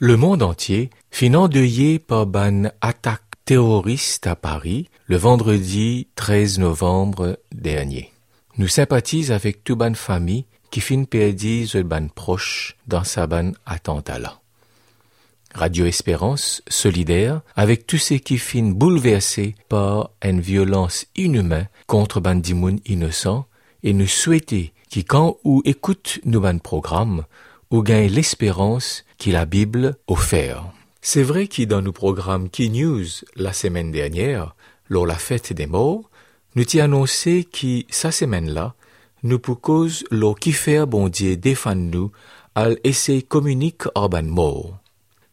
Le monde entier fin endeuillé par ban attaque terroriste à Paris le vendredi 13 novembre dernier. Nous sympathise avec tout ban famille qui fin perdu ce ban proche dans sa ban attentat là. Radio Espérance, solidaire avec tous ceux qui fin bouleversés par une violence inhumaine contre bandimoun innocent et nous souhaiter qui quand ou écoute nous ban programme ou gagne l'espérance la Bible offert. C'est vrai que dans nos programmes Key News la semaine dernière, lors la fête des morts, nous t'y annoncé que sa semaine-là, nous pour cause l'eau qui fait bon Dieu défendre nous à essayer communique ban mort.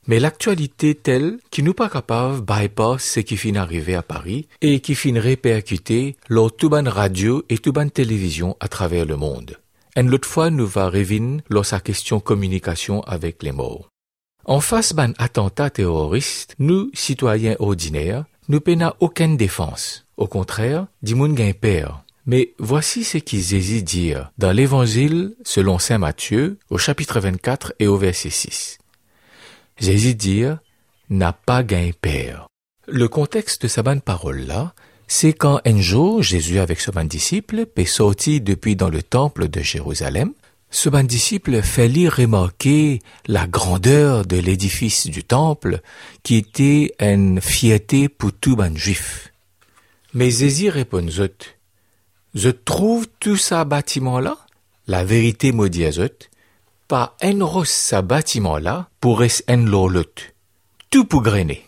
Mais l'actualité telle qui nous pas capable bypass ce qui finit arrivé à Paris et qui finit répercuter lors tout ban radio et tout télévision à travers le monde. Une l'autre fois nous va revenir lors sa question communication avec les morts. En face d'un attentat terroriste, nous, citoyens ordinaires, nous pena aucune défense. Au contraire, dimoun gain père. Mais voici ce qu'ils hésitent dire dans l'évangile selon saint Matthieu au chapitre 24 et au verset 6. Jésus dire n'a pas gain père. Le contexte de sa bonne parole-là, c'est quand un jour Jésus avec ce bon disciple est sorti depuis dans le temple de Jérusalem ce bon disciple fait remarquer la grandeur de l'édifice du temple qui était une fierté pour tout bon juif. Mais Zézi répond zot. Je trouve tout ça bâtiment-là, la vérité maudit à zot, pas un ros ça bâtiment-là pour un lorlot. Tout pour grainer.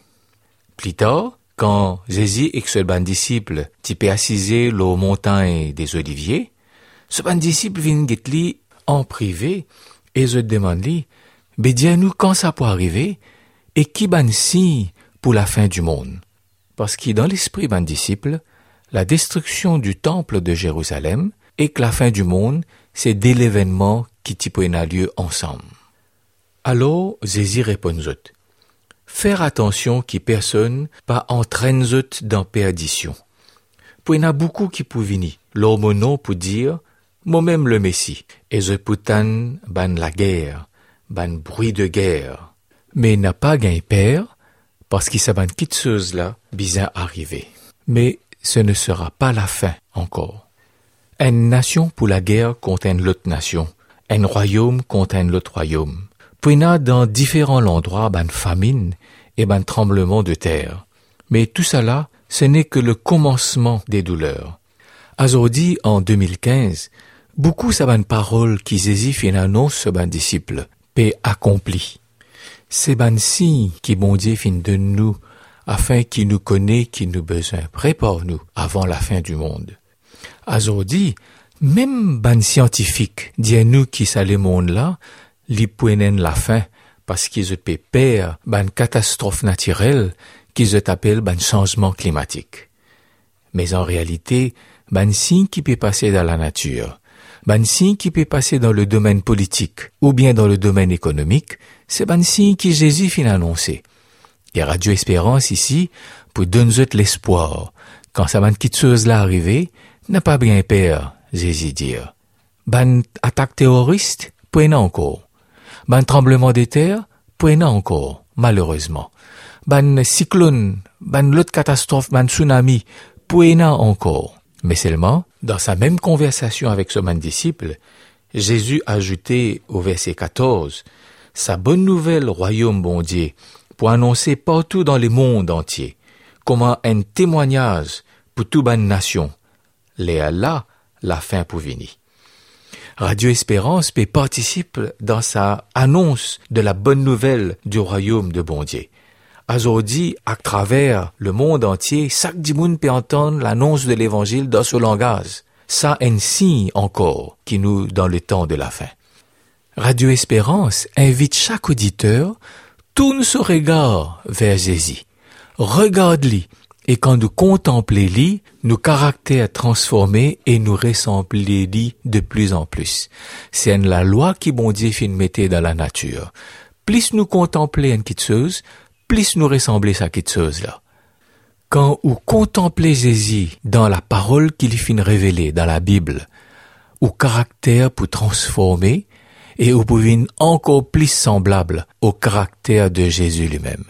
Plus tard, quand Zézi et ce disciple typé assisé l'eau montagne des oliviers, ce bon disciple vient en privé et je demande lui, mais dis-nous quand ça peut arriver et qui ban signe pour la fin du monde? Parce que dans l'esprit ban disciple, la destruction du temple de Jérusalem et que la fin du monde, c'est dès l'événement qui a lieu ensemble. Alors, Zézi répond Faire attention qui personne pas entraîne dans perdition. Pour y a beaucoup qui peuvent venir, l'homme pour dire, moi-même le Messie, et je ban la guerre, ban bruit de guerre. Mais n'a pas gain père, parce qu'il s'aban chose là, bizarre arrivé. Mais ce ne sera pas la fin encore. Une nation pour la guerre contre une autre nation, un royaume contre un autre royaume. Puis dans différents endroits ban famine et ban tremblement de terre. Mais tout cela, ce n'est que le commencement des douleurs. Aujourd'hui, en 2015, Beaucoup saban parole qui zézif une annonce ce ban disciple, paix accompli. C'est ban signe qui bon Dieu fin de nous, afin qu'il nous connaît qui nous besoin prépare nous avant la fin du monde. Aujourd'hui, même ban scientifique, dit nous qui ça le monde là, li la fin, parce qu'ils se peur ban catastrophe naturelle, qu'ils appellent ban changement climatique. Mais en réalité, ban signe qui peut passer dans la nature, ban signe qui peut passer dans le domaine politique ou bien dans le domaine économique, c'est ban signe qui Jésus fin annoncé. Et Radio Espérance ici, pour donner l'espoir, quand ça ban quitte chose là arrivé, n'a pas bien peur, Jésus dire. Ban attaque terroriste, point encore. Ban tremblement de terre, point encore, malheureusement. Ban cyclone, ban l'autre catastrophe, ban tsunami, point encore. Mais seulement, dans sa même conversation avec ce même disciple, Jésus ajoutait au verset 14 sa bonne nouvelle royaume bon Dieu pour annoncer partout dans le monde entier comme un témoignage pour toute bonne nation. Les là, la fin pour venir. Radio Espérance participe dans sa annonce de la bonne nouvelle du royaume de bon Dieu. Aujourd'hui, à travers le monde entier, chaque dimoun peut entendre l'annonce de l'évangile dans ce langage. Ça signe encore qui nous dans le temps de la fin. Radio Espérance invite chaque auditeur tourne son regard vers Jésus. Regarde-lui et quand nous contemplons-lui, nos caractères transformés et nous ressemblons-lui de plus en plus. C'est la loi qui bon Dieu fin mettait dans la nature. Plus nous contempler une chose, plus nous ressembler à cette chose-là. Quand vous contemplez Jésus dans la parole qu'il finit révéler dans la Bible, ou caractère pour transformer, et ou pouvez encore plus semblable au caractère de Jésus lui-même.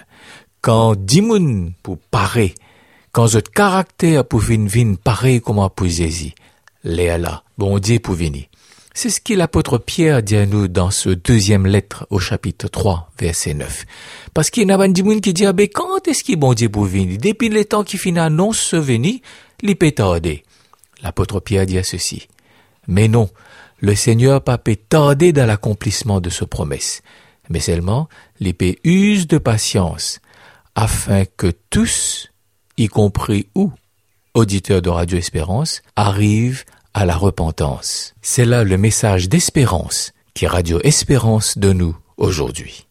Quand dimoun pour parer, quand votre caractère pour venir pareil comme pour Jésus, là, bon Dieu pour venir. C'est ce que l'apôtre Pierre dit à nous dans ce deuxième lettre au chapitre 3, verset 9. Parce qu'il y a gens qui disent, ah ben, quand est-ce qu'il bon Dieu pour venir? Depuis le temps qui finit annonce ce venir, il peut tarder. L'apôtre Pierre dit à ceci. Mais non, le Seigneur pas peut tarder dans l'accomplissement de ce promesse. Mais seulement, l'épée use de patience, afin que tous, y compris où, auditeurs de Radio Espérance, arrivent à la repentance. C'est là le message d'espérance qui Radio Espérance de nous aujourd'hui.